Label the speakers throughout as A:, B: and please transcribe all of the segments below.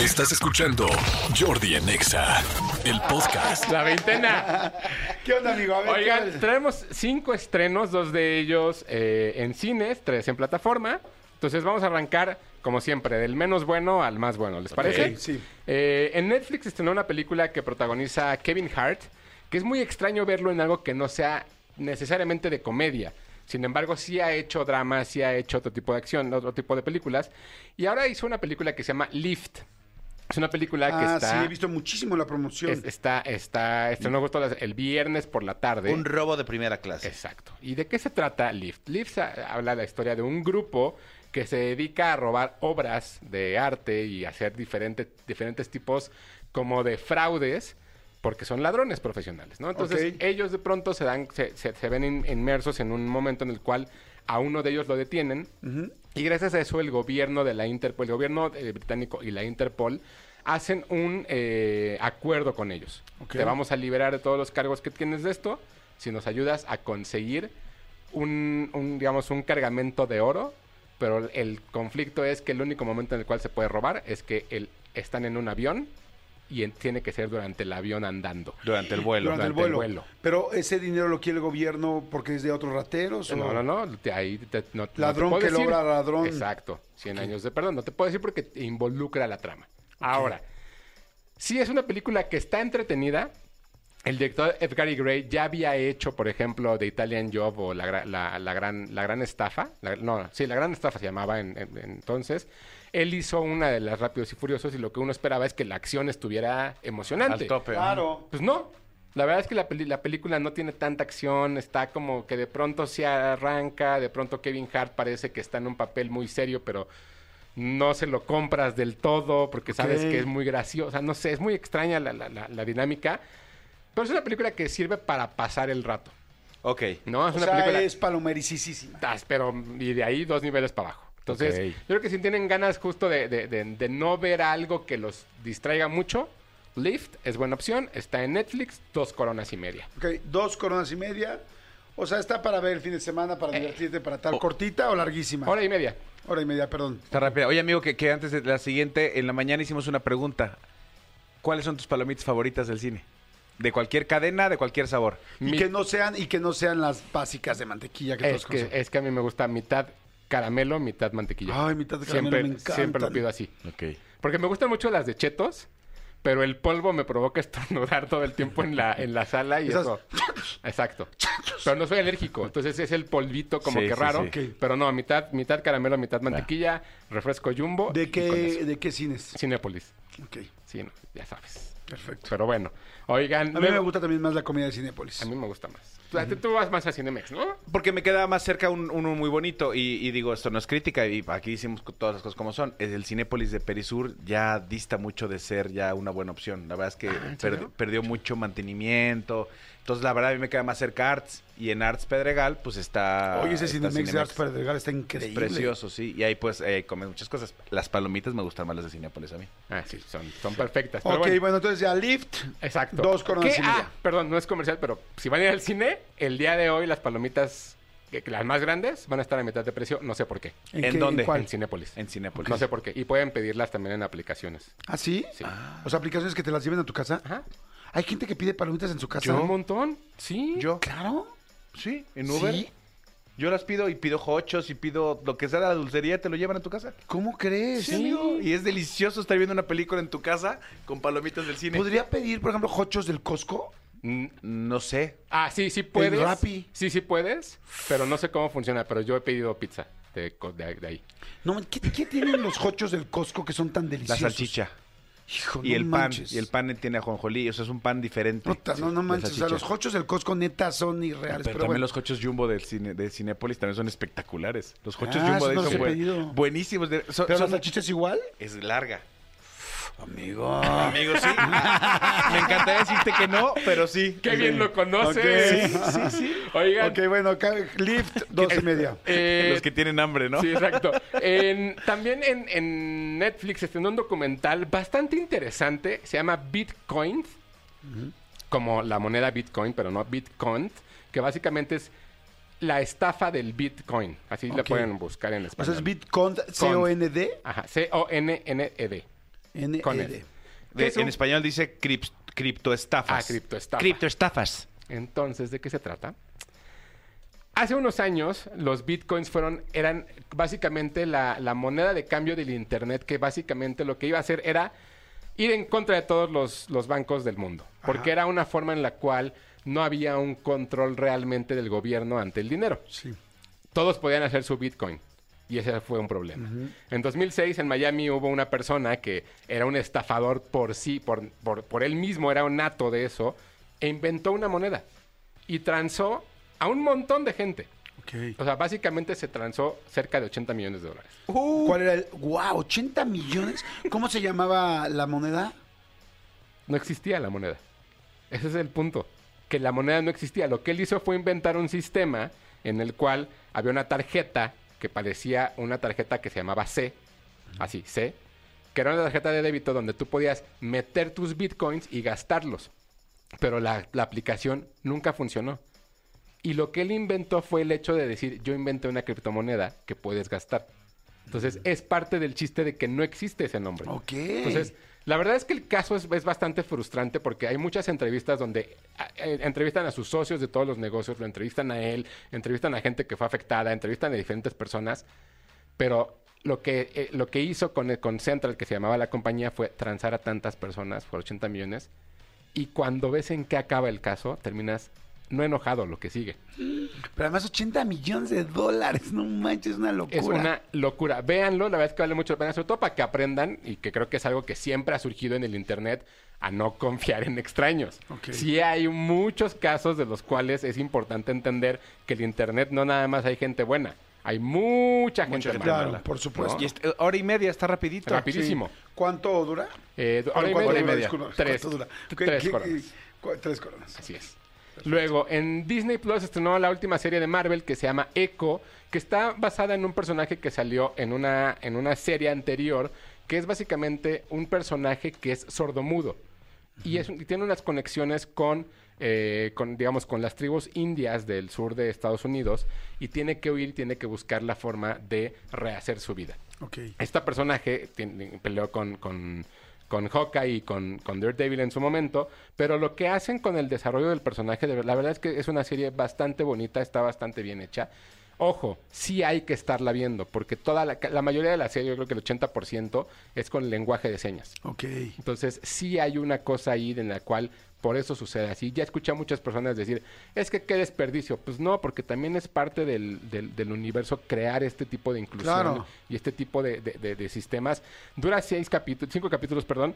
A: Estás escuchando Jordi en Exa, el podcast.
B: La veintena.
C: ¿Qué onda, amigo? A ver,
B: Oigan,
C: ¿qué-
B: traemos cinco estrenos, dos de ellos eh, en cines, tres en plataforma. Entonces vamos a arrancar, como siempre, del menos bueno al más bueno. ¿Les parece?
C: sí.
B: Eh, en Netflix estrenó una película que protagoniza Kevin Hart, que es muy extraño verlo en algo que no sea necesariamente de comedia. Sin embargo, sí ha hecho drama, sí ha hecho otro tipo de acción, otro tipo de películas. Y ahora hizo una película que se llama Lift. Es una película que
C: Ah,
B: está...
C: sí, he visto muchísimo la promoción.
B: es- está, está, estrenó justo el viernes por la tarde.
D: Un robo de primera clase.
B: Exacto. ¿Y de qué se trata Lift? Lift habla la historia de un grupo que se dedica a robar obras de arte y hacer diferentes, diferentes tipos como de fraudes porque son ladrones profesionales, ¿no? Entonces ellos de pronto se dan, se, se- se ven in- inmersos en un momento en el cual a uno de ellos lo detienen y gracias a eso el gobierno de la Interpol, el gobierno eh, británico y la Interpol hacen un eh, acuerdo con ellos. Te vamos a liberar de todos los cargos que tienes de esto si nos ayudas a conseguir un, un, digamos, un cargamento de oro, pero el conflicto es que el único momento en el cual se puede robar es que el, están en un avión y en- tiene que ser durante el avión andando.
D: Durante el vuelo.
C: durante el
B: durante el
C: vuelo.
B: vuelo.
C: Pero ese dinero lo quiere el gobierno porque es de otros rateros. o-
B: No, no, no, te- ahí te- no- no te
C: Ladrón que
B: decir.
C: logra ladrón.
B: Exacto, 100 años de perdón. No te puedo decir porque te involucra la trama. Ahora, sí es una película que está entretenida. El director Edgar E. Gray ya había hecho, por ejemplo, The Italian Job o La, la- la gran, la gran Estafa. La- no, sí, La Gran Estafa se llamaba en- en- entonces. Él hizo una de las Rápidos y Furiosos y lo que uno esperaba es que la acción estuviera emocionante.
D: Al tope.
C: Claro.
B: Pues no. La verdad es que la, peli- la película no tiene tanta acción, está como que de pronto se arranca, de pronto Kevin Hart parece que está en un papel muy serio, pero no se lo compras del todo porque sabes que es muy graciosa, no sé, es muy extraña la, la- la- la dinámica, pero es una película que sirve para pasar el rato,
D: Ok.
B: ¿no? Es
C: O
B: una
C: sea,
B: película...
C: es palomericísima.
B: Tas, pero y de ahí dos niveles para abajo. Entonces, yo creo que si tienen ganas justo de, de- de- de no ver algo que los distraiga mucho, Lift es buena opción. Está en Netflix, dos coronas y media.
C: Ok, dos coronas y media. O sea, está para ver el fin de semana, para divertirte, para tal. ¿Cortita o larguísima?
B: Hora y media.
C: Hora y media, perdón.
D: Está rápida. Oye, amigo, que, que antes de la siguiente, en la mañana hicimos una pregunta. ¿Cuáles son tus palomitas favoritas del cine? De cualquier cadena, de cualquier sabor.
C: Y
B: Mi-
C: que no sean, y que no sean las básicas de mantequilla que
B: Es
C: todos
B: que,
C: conocen.
B: es que a mí me gusta mitad caramelo, mitad mantequilla.
C: Ay, mitad de caramelo
B: siempre,
C: me encantan.
B: Siempre lo pido así.
D: Ok.
B: Porque me gustan mucho las de chetos, pero el polvo me provoca estornudar todo el tiempo en la, en la sala y
C: Esas-
B: eso... Exacto. Pero no soy alérgico, entonces es el polvito como
D: Sí,
B: que
D: sí,
B: raro.
D: sí.
B: Pero no, mitad, mitad caramelo, mitad mantequilla, refresco jumbo.
C: ¿De qué. ¿De qué cines?
B: Cinépolis.
C: Ok,
B: Sí, no, ya sabes.
C: perfecto.
B: Pero bueno, oigan...
C: A mí me gusta también más la comida de Cinépolis.
B: A mí me gusta más. Tú, vas más a Cinemex, ¿no?
D: Porque me queda más cerca un- uno muy bonito. Y, y digo, esto no es crítica. Y aquí hicimos todas las cosas como son. Es El Cinépolis de Perisur ya dista mucho de ser ya una buena opción. La verdad es que per-
B: serio?
D: perdió mucho mantenimiento. Entonces, la verdad, a mí me queda más cerca Arts. Y en Arts Pedregal, pues está.
C: Oye, ese
D: está
C: Cinemex de Arts Pedregal está
D: Es
C: increíble.
D: precioso, sí. Y ahí, pues, eh, comes muchas cosas. Las palomitas me gustan más las de Cinépolis a mí.
B: Ah, sí, son, son perfectas. Pero
C: Ok,
B: bueno.
C: bueno. entonces ya Lift.
B: Exacto.
C: Dos coronas
B: ¿Qué? Ah, perdón, no es comercial, pero si van a ir al cine, el día de hoy las palomitas, las más grandes, van a estar a mitad de precio. No sé por qué.
D: ¿En
C: qué-
D: dónde?
C: cuál?
B: En Cinépolis.
D: En Cinépolis.
B: No sé por qué. Y pueden pedirlas también en aplicaciones.
C: ¿Ah, sí?
B: Sí.
C: O sea, aplicaciones que te las lleven a tu casa.
B: Ajá.
C: Hay gente que pide palomitas en su casa.
B: ¿Un montón? Sí.
D: Yo.
C: Claro.
D: Sí, en Uber.
C: ¿Sí?
D: Yo las pido y pido hochos y pido lo que sea de la dulcería, te lo llevan a tu casa.
C: ¿Cómo crees?
D: Sí, amigo. Y es delicioso estar viendo una película en tu casa con palomitas del cine.
C: ¿Podría pedir, por ejemplo, hochos del Costco?
B: Mm,
D: No sé.
B: Ah, sí, sí puedes.
C: Rappi.
B: Sí, sí puedes. Pero no sé cómo funciona. Pero yo he pedido pizza de, co- de- de ahí.
C: No, ¿qué, qué tienen los hochos del Costco que son tan
D: La
C: deliciosos?
D: salchicha.
C: Hijo,
D: Y
C: no
D: el
C: manches.
D: pan. Y el pan tiene ajonjolí. O sea, es un pan diferente.
C: Puta, no, manches. O sea, los hochos del Costco neta son irreales.
D: Pero,
C: Pero,
D: también
C: bueno.
D: los hochos jumbo del cine, de Cinépolis también son espectaculares. Los hochos
C: Ah,
D: jumbo de
C: no
D: son buen- buenísimos. De- son-
C: ¿Pero la
D: son-
C: salchicha es igual?
D: es larga.
C: Amigo.
D: Amigo, sí. Me encantaría decirte que no, pero sí.
B: ¡Qué bien lo conoces!
C: Ok.
B: Sí, sí, sí. Oigan.
C: Ok, bueno, acá Lift, dos y media.
B: eh,
D: Los que tienen hambre, ¿no?
B: Sí, exacto. En- también en, en Netflix estrenó un documental bastante interesante. Se llama Bitcoin. Como la moneda Bitcoin, pero no Bitcoin. Que básicamente es la estafa del Bitcoin. Así
C: Ok.
B: pueden buscar en
C: O
B: español.
C: sea, es Bitcoin, C-O-N-D.
B: Ajá, C-O-N-N-E-D.
C: N
B: Con
C: E.
D: De-
B: es un-
D: En español dice cript- criptoestafas.
B: Ah, criptoestafa.
D: Criptoestafas.
B: Entonces, ¿de qué se trata? Hace unos años, los bitcoins fueron, eran básicamente la, la moneda de cambio del Internet, que básicamente lo que iba a hacer era ir en contra de todos los, los bancos del mundo. Porque era una forma en la cual no había un control realmente del gobierno ante el dinero.
C: Sí.
B: Todos podían hacer su Bitcoin. Y ese fue un problema. En 2006 en Miami hubo una persona que era un estafador por sí, por, por, por él mismo, era un nato de eso, e inventó una moneda. Y transó a un montón de gente. O sea, básicamente se transó cerca de 80 millones de dólares.
C: ¿Cuál era el? ¡Wow! ¿80 millones? ¿Cómo se llamaba la moneda?
B: No existía la moneda. Ese es el punto. Que la moneda no existía. Lo que él hizo fue inventar un sistema en el cual había una tarjeta que parecía una tarjeta que se llamaba C. Así, C. Que era una tarjeta de débito donde tú podías meter tus bitcoins y gastarlos. Pero la, la aplicación nunca funcionó. Y lo que él inventó fue el hecho de decir, yo inventé una criptomoneda que puedes gastar. Entonces, es parte del chiste de que no existe ese nombre.
C: Ok.
B: Entonces, la verdad es que el caso es, es bastante frustrante porque hay muchas entrevistas donde a- eh, entrevistan a sus socios de todos los negocios, lo entrevistan a él, entrevistan a gente que fue afectada, entrevistan a diferentes personas, pero lo que, eh, lo que hizo con, el- con Central, que se llamaba la compañía, fue transar a tantas personas por 80 millones y cuando ves en qué acaba el caso, terminas no enojado lo que sigue.
C: Pero además 80 millones de dólares. No manches, es una locura.
B: Es una locura. Véanlo, la verdad es que vale mucho la pena, sobre todo para que aprendan, y que creo que es algo que siempre ha surgido en el Internet, a no confiar en extraños.
C: Ok.
B: Sí hay muchos casos de los cuales es importante entender que el Internet no nada más hay gente buena, hay mucha gente
D: gente
B: mala.
C: Claro, por supuesto.
D: Y est- hora y media, está rapidito.
B: Rapidísimo.
C: ¿Cuánto dura?
B: Eh,
C: ¿Cuánto-
B: hora y media. Tres.
C: ¿Cuánto dura? ¿Qué-
B: Tres
C: qué-
B: coronas.
C: cu- tres coronas.
B: Así es. Luego, en Disney Plus estrenó la última serie de Marvel que se llama Echo, que está basada en un personaje que salió en una, en una serie anterior, que es básicamente un personaje que es sordomudo. Y, es, y tiene unas conexiones con, eh, con, digamos, con las tribus indias del sur de Estados Unidos y tiene que huir, tiene que buscar la forma de rehacer su vida.
C: Ok.
B: Este personaje tiene- peleó con, con, con Hawkeye y con, con Daredevil en su momento, pero lo que hacen con el desarrollo del personaje, de la verdad es que es una serie bastante bonita, está bastante bien hecha. Ojo, sí hay que estarla viendo, porque toda la, la mayoría de la serie, yo creo que el 80% es con lenguaje de señas.
C: Ok.
B: Entonces, sí hay una cosa ahí en la cual por eso sucede así. Ya escuché a muchas personas decir, es que qué desperdicio. Pues no, porque también es parte del, del- del universo crear este tipo de inclusión
C: Claro.
B: y este tipo de, de- de- de sistemas. Dura seis capítulos, cinco capítulos, perdón.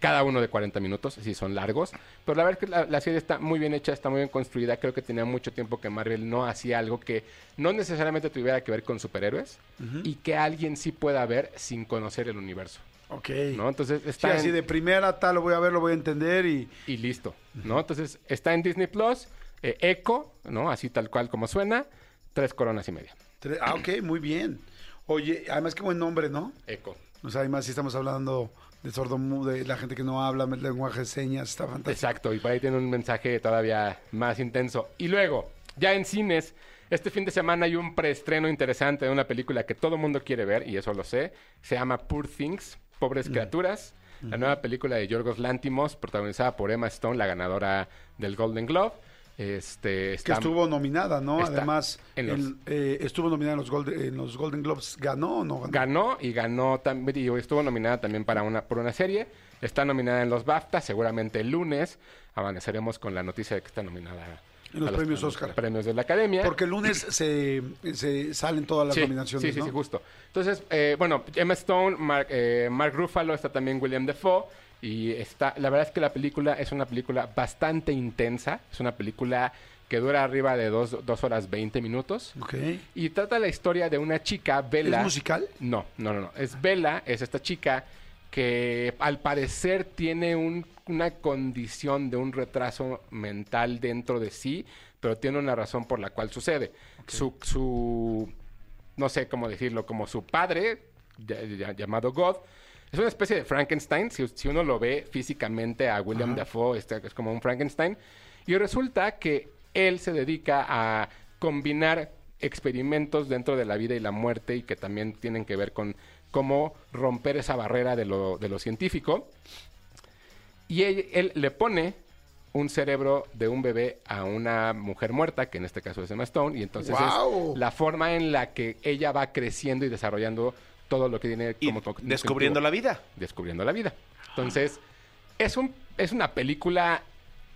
B: Cada uno de 40 minutos, sí son largos. Pero la verdad es que la, la serie está muy bien hecha, está muy bien construida. Creo que tenía mucho tiempo que Marvel no hacía algo que no necesariamente tuviera que ver con superhéroes y que alguien sí pueda ver sin conocer el universo.
C: Ok.
B: ¿no? Entonces
C: Sí,
B: está
C: así
B: en-
C: de primera, tal, lo voy a ver, lo voy a entender y...
B: y listo, ¿no? Entonces está en Disney Plus, eh, Echo, ¿no? Así tal cual como suena, tres coronas y media.
C: Ah, ok, muy bien. Oye, además qué buen nombre, ¿no?
B: Echo.
C: O sea, además si estamos hablando de de la gente que no habla el lenguaje de señas, está fantástico.
B: Exacto, y por ahí tiene un mensaje todavía más intenso. Y luego, ya en cines, este fin de semana hay un preestreno interesante de una película que todo mundo quiere ver, y eso lo sé. Se llama Poor Things, Pobres Criaturas. La nueva película de Yorgos Lántimos, protagonizada por Emma Stone, la ganadora del Golden Globe. Este,
C: Que estuvo nominada, ¿no? Además,
B: en los-
C: en- eh, estuvo nominada en los, Golden, en los Golden Globes. ¿Ganó o no ganó?
B: Ganó y ganó también, y estuvo nominada también para una, por una serie. Está nominada en los BAFTA, seguramente el lunes amaneceremos con la noticia de que está nominada
C: En los premios
B: los
C: Oscar.
B: premios de la Academia.
C: Porque el lunes se, se salen todas las
B: sí,
C: nominaciones,
B: sí, sí,
C: ¿no?
B: sí, justo. Entonces, eh, bueno, Emma Stone, Mark, eh, Mark Ruffalo, está también William Defoe. Y está, la verdad es que la película es una película bastante intensa. Es una película que dura arriba de dos, dos horas 20 minutos.
C: Ok.
B: Y trata la historia de una chica, Bella.
C: ¿Es musical?
B: No, no, no, no. Es Bella, es esta chica que al parecer tiene un- una condición de un retraso mental dentro de sí, pero tiene una razón por la cual sucede. Su, su, no sé cómo decirlo, como su padre, ya- ya- llamado God, es una especie de Frankenstein. Si, si uno lo ve físicamente a William Dafoe, este, es como un Frankenstein. Y resulta que él se dedica a combinar experimentos dentro de la vida y la muerte y que también tienen que ver con cómo romper esa barrera de lo, de lo científico. Y él, él le pone un cerebro de un bebé a una mujer muerta, que en este caso es Emma Stone, y entonces es la forma en la que ella va creciendo y desarrollando todo lo que tiene
D: Y
B: como cognitivo-
D: descubriendo la vida.
B: descubriendo la vida. Entonces, es, un, es una película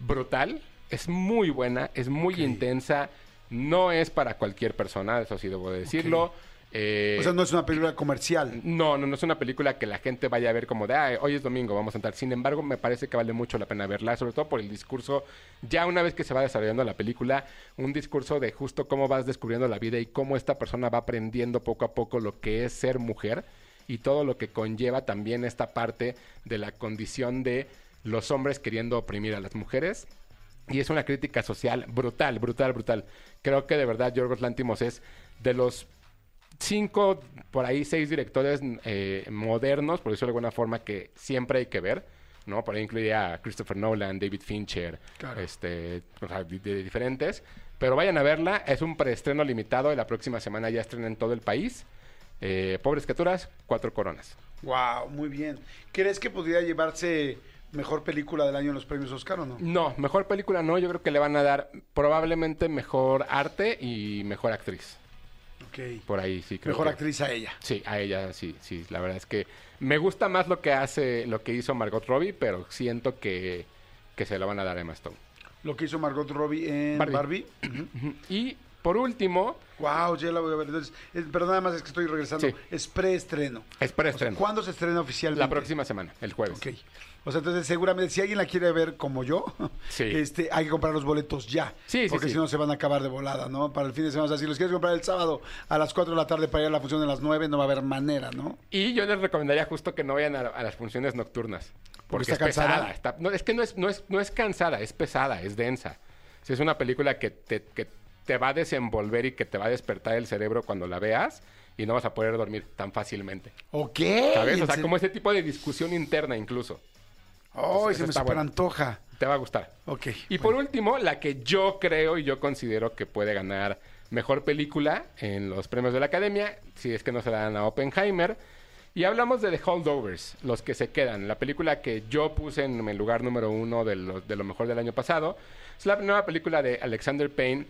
B: brutal, es muy buena, es muy intensa, no es para cualquier persona, eso sí debo de decirlo. Eh,
C: O sea, no es una película comercial.
B: no, no, no es una película que la gente vaya a ver como de, "Ay, hoy es domingo, vamos a entrar. Sin embargo, me parece que vale mucho la pena verla, sobre todo por el discurso, ya una vez que se va desarrollando la película, un discurso de justo cómo vas descubriendo la vida y cómo esta persona va aprendiendo poco a poco lo que es ser mujer y todo lo que conlleva también esta parte de la condición de los hombres queriendo oprimir a las mujeres. Y es una crítica social brutal, brutal, brutal. Creo que de verdad Yorgos Lantimos es de los cinco, por ahí seis directores eh, modernos, por decirlo de alguna forma, que siempre hay que ver, ¿no? Por ahí incluiría a Christopher Nolan, David Fincher,
C: Claro.
B: este, o sea, de, de diferentes. Pero vayan a verla, es un preestreno limitado y la próxima semana ya estrena en todo el país. Eh, Pobres criaturas, cuatro coronas.
C: Wow, muy bien. ¿Crees que podría llevarse mejor película del año en los premios Oscar o no?
B: No, mejor película no, yo creo que le van a dar probablemente mejor arte y mejor actriz.
C: Ok.
B: Por ahí sí creo
C: Mejor
B: que-
C: actriz a ella.
B: Sí, a ella sí, sí. La verdad es que me gusta más lo que hace, lo que hizo Margot Robbie, pero siento que, que se lo van a dar a Emma Stone.
C: Lo que hizo Margot Robbie en
B: Barbie.
C: Barbie.
B: Y por último,
C: Wow, ya la voy a ver. Entonces, es- pero nada más es que estoy regresando.
B: Sí.
C: Es preestreno.
B: es preestreno.
C: ¿Cuándo se estrena oficialmente?
B: La próxima semana, el jueves.
C: Ok. O sea, entonces seguramente si alguien la quiere ver como yo,
B: Sí.
C: este, hay que comprar los boletos ya.
B: Sí,
C: Porque
B: sí.
C: si no se van a acabar de volada, ¿no? Para el fin de semana. O sea, si los quieres comprar el sábado a las 4 de la tarde para ir a la función de las 9, no va a haber manera, ¿no?
B: Y yo les recomendaría justo que no vayan a, a las funciones nocturnas. Porque
C: está
B: es pesada.
C: cansada.
B: está- no, es que no es, no, es, no es cansada, es pesada, es densa. Si es una película que te, que te va a desenvolver y que te va a despertar el cerebro cuando la veas y no vas a poder dormir tan fácilmente.
C: Ok.
B: ¿Sabes?
C: ¿En
B: O sea, como ese tipo de discusión interna incluso.
C: Ay,
B: Eso
C: se me
B: está
C: super antoja.
B: Te va a gustar.
C: Ok.
B: Y por último, la que yo creo y yo considero que puede ganar mejor película en los premios de la Academia, si es que no se la dan a Oppenheimer. Y hablamos de The Holdovers, los que se quedan. La película que yo puse en el lugar número uno de lo, de lo mejor del año pasado. Es la nueva película de Alexander Payne,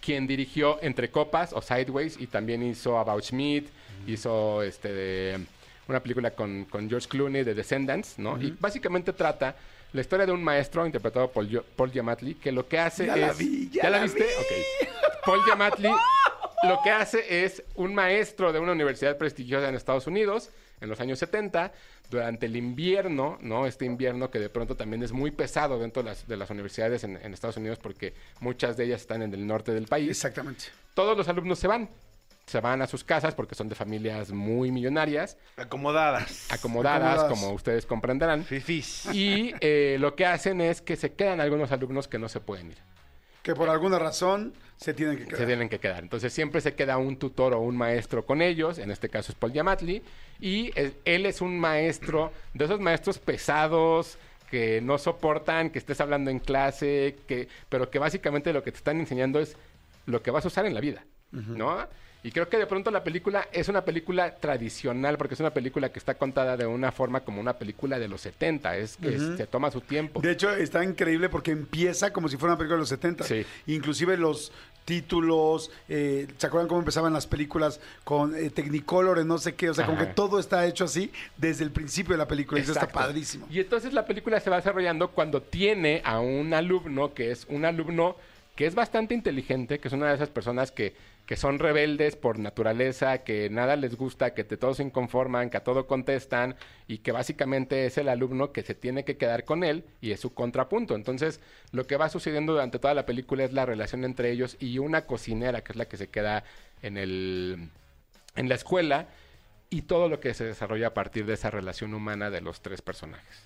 B: quien dirigió Entre Copas o Sideways y también hizo About Schmidt, hizo este de- una película con, con George Clooney de Descendants, ¿no? Y básicamente trata la historia de un maestro interpretado por Yo- Paul Giamatti que lo que hace
C: Ya
B: es...
C: la vi, ya
B: la,
C: la
B: viste?
C: vi.
B: Ok. Paul Giamatti lo que hace es un maestro de una universidad prestigiosa en Estados Unidos en los años 70, durante el invierno, ¿no? Este invierno que de pronto también es muy pesado dentro de las, de las universidades en, en Estados Unidos porque muchas de ellas están en el norte del país.
C: Exactamente.
B: Todos los alumnos se van. Se van a sus casas porque son de familias muy millonarias,
D: Acomodadas.
B: acomodadas,
C: Acomodadas.
B: como ustedes comprenderán.
D: Fifis.
B: Y eh, lo que hacen es que se quedan algunos alumnos que no se pueden ir.
C: Que por alguna razón se tienen que quedar.
B: Se tienen que quedar. Entonces siempre se queda un tutor o un maestro con ellos. En este caso es Paul Giamatti. Y es- él es un maestro de esos maestros pesados que no soportan que estés hablando en clase, que, pero que básicamente lo que te están enseñando es lo que vas a usar en la vida, ¿no? Y creo que de pronto la película es una película tradicional, porque es una película que está contada de una forma como una película de los 70, es que se toma su tiempo.
C: De hecho, está increíble porque empieza como si fuera una película de los 70.
B: Sí.
C: Inclusive los títulos, eh, ¿se acuerdan cómo empezaban las películas con eh, Technicolor, no sé qué? O sea, como que todo está hecho así desde el principio de la película. Y eso está
B: Exacto.
C: padrísimo.
B: Y entonces la película se va desarrollando cuando tiene a un alumno que es un alumno que es bastante inteligente, que es una de esas personas que, que son rebeldes por naturaleza, que nada les gusta, que te todos se inconforman, que a todo contestan y que básicamente es el alumno que se tiene que quedar con él y es su contrapunto. Entonces, lo que va sucediendo durante toda la película es la relación entre ellos y una cocinera que es la que se queda en el en la escuela y todo lo que se desarrolla a partir de esa relación humana de los tres personajes.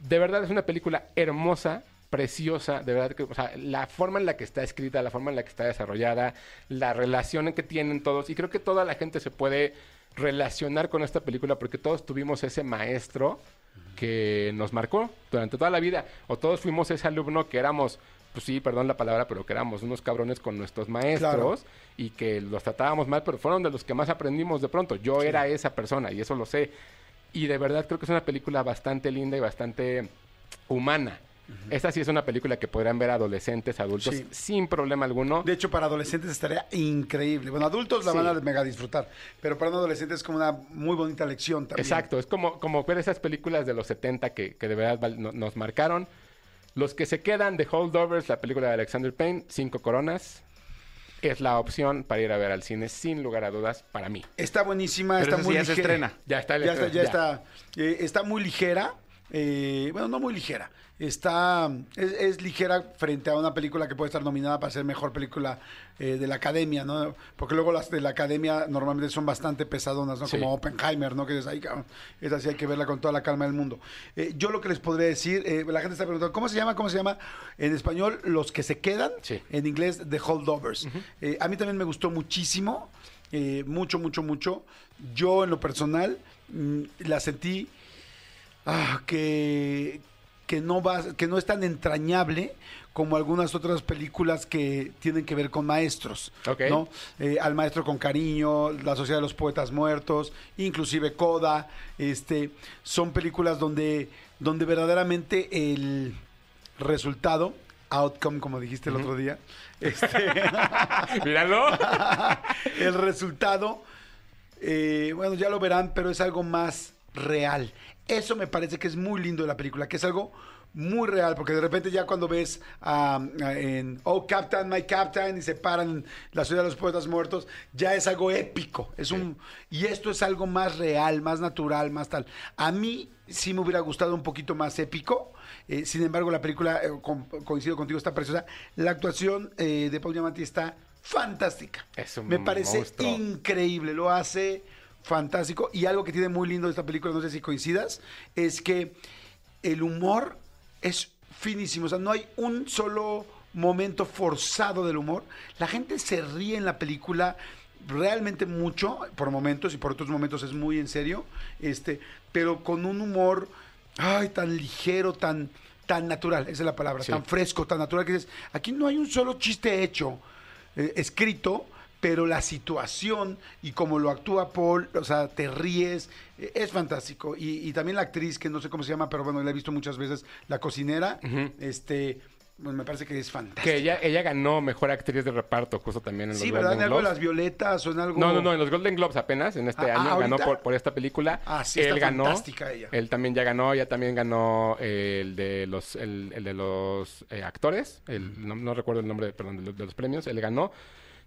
B: De verdad es una película hermosa, preciosa, de verdad que, o sea, la forma en la que está escrita, la forma en la que está desarrollada, la relación que tienen todos, y creo que toda la gente se puede relacionar con esta película porque todos tuvimos ese maestro que nos marcó durante toda la vida, o todos fuimos ese alumno que éramos pues sí, perdón la palabra, pero que éramos unos cabrones con nuestros maestros y que los tratábamos mal, pero fueron de los que más aprendimos de pronto. Yo era esa persona y eso lo sé. Y de verdad creo que es una película bastante linda y bastante humana. Esta sí es una película que podrán ver adolescentes, adultos,
C: Sí.
B: sin problema alguno.
C: De hecho, para adolescentes estaría increíble. Bueno, adultos la
B: Sí.
C: van a mega disfrutar, pero para un adolescente es como una muy bonita lección también.
B: Exacto, es como, como ver esas películas de los 70 que, que de verdad val- no- nos marcaron. Los que se quedan de Holdovers, la película de Alexander Payne, Cinco Coronas, es la opción para ir a ver al cine, sin lugar a dudas, para mí.
C: Está buenísima,
D: Pero
C: está
D: sí
C: muy
D: ya se
C: ligera.
D: estrena.
B: Ya está,
C: Ya está, ya
B: ya.
C: está. Eh, está muy ligera. Eh, bueno, no muy ligera. Está. Es, es ligera frente a una película que puede estar nominada para ser mejor película eh, de la academia, ¿no? Porque luego las de la academia normalmente son bastante pesadonas, ¿no?
B: Sí.
C: Como Oppenheimer, ¿no? Que es ahí, cabrón. Esa sí hay que verla con toda la calma del mundo. Eh, yo lo que les podría decir, eh, la gente está preguntando, ¿cómo se llama? ¿Cómo se llama? En español, Los que se quedan.
B: Sí.
C: En inglés, The Holdovers. A mí también me gustó muchísimo. mucho, mucho, mucho. Yo, en lo personal, mm, la sentí ah, que, que, no va, que no es tan entrañable como algunas otras películas que tienen que ver con maestros. ¿no? Eh, al maestro con cariño, La Sociedad de los Poetas Muertos, inclusive Coda. Este, son películas donde, donde verdaderamente el resultado, outcome, como dijiste el otro día, este,
B: Míralo.
C: el resultado, eh, bueno, ya lo verán, pero es algo más real. Eso me parece que es muy lindo de la película, que es algo muy real, porque de repente ya cuando ves ah, en Oh Captain, My Captain y se paran la ciudad de los poetas muertos, ya es algo épico. Es un y esto es algo más real, más natural, más tal. A mí sí me hubiera gustado un poquito más épico. eh, sin embargo, la película, eh, con- coincido contigo, está preciosa. La actuación eh, de Paul Giamatti está fantástica.
B: Es un
C: me parece
B: monstruo.
C: increíble, lo hace fantástico. Y algo que tiene muy lindo de esta película, no sé si coincidas, es que el humor es finísimo. O sea, no hay un solo momento forzado del humor. La gente se ríe en la película realmente mucho, por momentos, y por otros momentos es muy en serio, este, pero con un humor ay, tan ligero, tan, tan natural, esa es la palabra,
B: Sí.
C: tan fresco, tan natural que dices, aquí no hay un solo chiste hecho, eh, escrito, pero la situación y como lo actúa Paul, o sea, te ríes, eh, es fantástico. Y, y también la actriz, que no sé cómo se llama, pero bueno, la he visto muchas veces, la cocinera, este, pues me parece que es fantástica.
B: que ella, ella ganó mejor actriz de reparto justo también en los
C: Sí, ¿verdad? En
B: Golden
C: algo de
B: Globes.
C: las violetas o en algo...
B: No, no, no, en los Golden Globes apenas, en este
C: Ah,
B: año,
C: ah,
B: ganó
C: ¿ahorita?
B: por, por esta película.
C: Ah, sí, está
B: él ganó,
C: fantástica ella.
B: Él también ya ganó, ella también ganó eh, el de los, el, el de los eh, actores, el, no, no recuerdo el nombre, perdón, de los, de los premios, él ganó.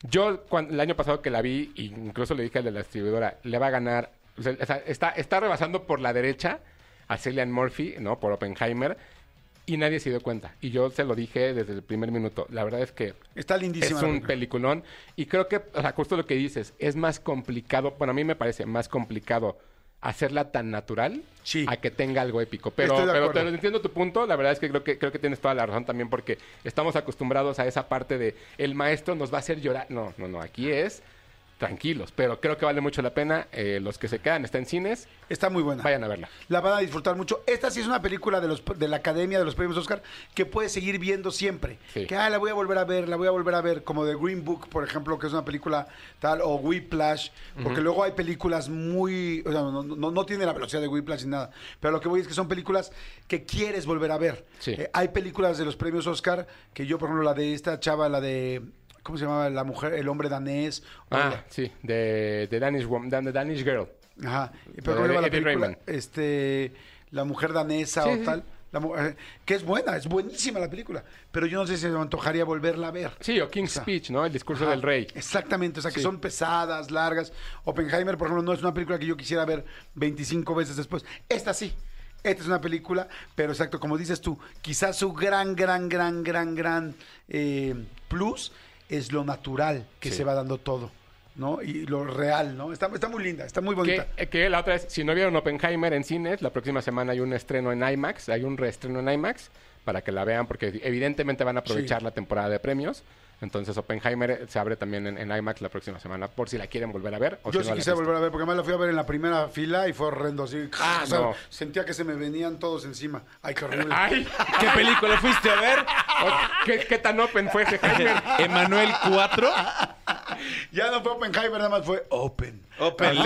B: Yo, cuan- el año pasado que la vi, incluso le dije al de la distribuidora, le va a ganar, o sea, está, está rebasando por la derecha a Cillian Murphy, ¿no? Por Oppenheimer, y nadie se dio cuenta. Y yo se lo dije desde el primer minuto. La verdad es que
C: Está lindísima.
B: es un peliculón. Y creo que, o sea, justo lo que dices, es más complicado, bueno, a mí me parece más complicado hacerla tan natural
C: Sí.
B: a que tenga algo épico. Pero, pero entiendo tu punto, la verdad es que creo, que creo que tienes toda la razón también porque estamos acostumbrados a esa parte de el maestro nos va a hacer llorar. No, no, no, aquí es tranquilos, pero creo que vale mucho la pena. Eh, los que se quedan, está en cines,
C: Está muy buena.
B: vayan a verla.
C: La van a disfrutar mucho. Esta sí es una película de, los, de la Academia de los Premios Oscar que puedes seguir viendo siempre.
B: Sí.
C: Que ah, la voy a volver a ver, la voy a volver a ver, como The Green Book, por ejemplo, que es una película tal, o Whiplash, porque luego hay películas muy... o sea, no, no, no tiene la velocidad de Whiplash ni nada, pero lo que voy es que son películas que quieres volver a ver.
B: Sí.
C: Eh, hay películas de los Premios Oscar que yo, por ejemplo, la de esta chava, la de... ¿Cómo se llamaba? La mujer, el hombre danés.
B: Ah,
C: la-
B: sí, de, de Danish, Wom- Dan- de Danish Girl.
C: Ajá. Pero ¿cómo la película?
B: Raymond.
C: Este, la mujer danesa
B: Sí,
C: o
B: sí.
C: tal. La eh, que es buena, es buenísima la película. Pero yo no sé si me antojaría volverla a ver.
B: Sí, o King's
C: O sea,
B: Speech, ¿no? El discurso
C: Ajá,
B: del rey.
C: Exactamente, o sea que
B: Sí.
C: son pesadas, largas. Oppenheimer, por ejemplo, no es una película que yo quisiera ver 25 veces después. Esta sí. Esta es una película, pero exacto, como dices tú, quizás su gran, gran, gran, gran, gran eh, plus es lo natural que
B: Sí.
C: se va dando todo, ¿no? Y lo real, ¿no? Está, está muy linda, está muy bonita.
B: Que, que la otra es, si no vieron Oppenheimer en cines, la próxima semana hay un estreno en IMAX, hay un reestreno en IMAX para que la vean, porque evidentemente van a aprovechar
C: Sí.
B: la temporada de premios. Entonces Oppenheimer eh, se abre también en, en IMAX la próxima semana, por si la quieren volver a ver. O
C: Yo
B: si
C: sí
B: no
C: quise volver a ver, porque además la fui a ver en la primera fila y fue horrendo. Así,
B: Ah,
C: o sea,
B: no.
C: Sentía que se me venían todos encima. Ay, qué horrible.
B: ¡Ay!
D: ¿Qué película fuiste a ver?
B: ¿Qué, qué tan open fue ese?
D: Emanuel 4.
C: Ya no fue Oppenheimer, nada más fue Open.
D: Open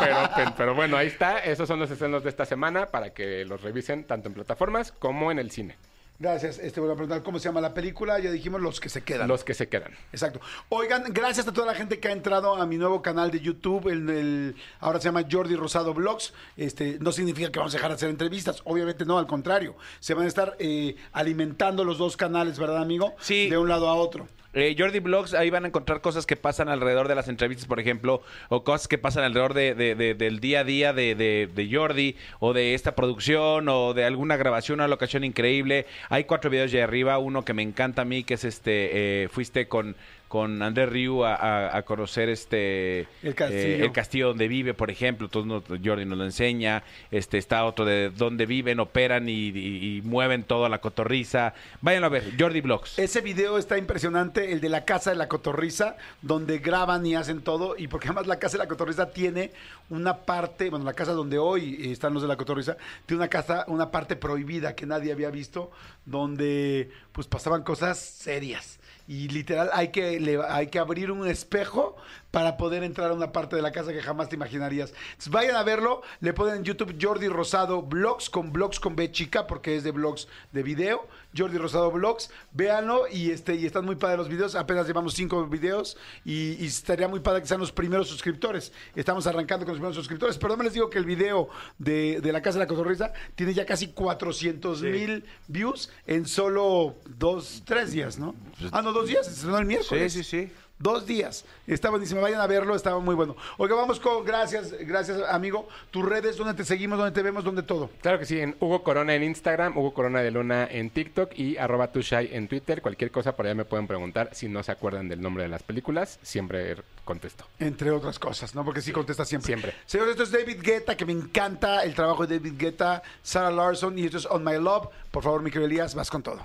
B: pero, open. pero bueno, ahí está. Esos son los estrenos de esta semana para que los revisen tanto en plataformas como en el cine.
C: Gracias. Este, voy a preguntar cómo se llama la película. Ya dijimos los que se quedan.
B: Los que se quedan.
C: Exacto. Oigan, gracias a toda la gente que ha entrado a mi nuevo canal de YouTube. El, el- ahora se llama Jordi Rosado Vlogs. Este, no significa que vamos a dejar de hacer entrevistas. Obviamente no, al contrario. Se van a estar eh, alimentando los dos canales, ¿verdad, amigo?
D: Sí.
C: De un lado a otro.
D: Eh, Jordi Blogs, ahí van a encontrar cosas que pasan alrededor de las entrevistas, por ejemplo, o cosas que pasan alrededor de, de- de- del día a día de Jordi, o de esta producción, o de alguna grabación, una locación increíble. Hay cuatro videos de arriba, uno que me encanta a mí, que es este, eh, fuiste con, con Andrés Riu a, a- a conocer este
C: El castillo.
D: eh, el castillo donde vive, por ejemplo, nos- Jordi nos lo enseña, este está otro de donde viven, operan y, y- y mueven toda la cotorriza. Váyanlo a ver, Jordi Blogs.
C: Ese video está impresionante, el de la casa de la cotorriza, donde graban y hacen todo, y porque además la casa de la cotorriza tiene una parte, bueno, la casa donde hoy están los de la cotorriza, tiene una casa, una parte prohibida que nadie había visto, donde pues pasaban cosas serias. Y literal hay que, le- hay que abrir un espejo para poder entrar a una parte de la casa que jamás te imaginarías. Entonces, vayan a verlo, le ponen en YouTube Jordi Rosado Vlogs con Vlogs con B chica porque es de vlogs de video. Jordi Rosado Vlogs, véanlo y este y están muy padres los videos. Apenas llevamos cinco videos y, y estaría muy padre que sean los primeros suscriptores. Estamos arrancando con los primeros suscriptores. Pero no les digo que el video de, de la Casa de la Cotorriza tiene ya casi 400 mil views en solo dos, tres días, ¿no? Ah, no, dos días. Se el miércoles.
D: Sí, sí, sí.
C: Dos días. Está buenísimo. Vayan a verlo. Estaba muy bueno. Oiga, vamos con. Gracias, gracias, amigo. Tus redes, donde te seguimos, donde te vemos, donde todo.
B: Claro que sí, en Hugo Corona en Instagram, Hugo Corona de Luna en TikTok y arroba tushai en Twitter. Cualquier cosa por allá me pueden preguntar. Si no se acuerdan del nombre de las películas, siempre contesto.
C: Entre otras cosas, ¿no? Porque sí contesta siempre.
B: Siempre.
C: Señores, esto es David Guetta, que me encanta el trabajo de David Guetta, Sarah Larson, y esto es On My Love. Por favor, mi querido Elías, vas con todo.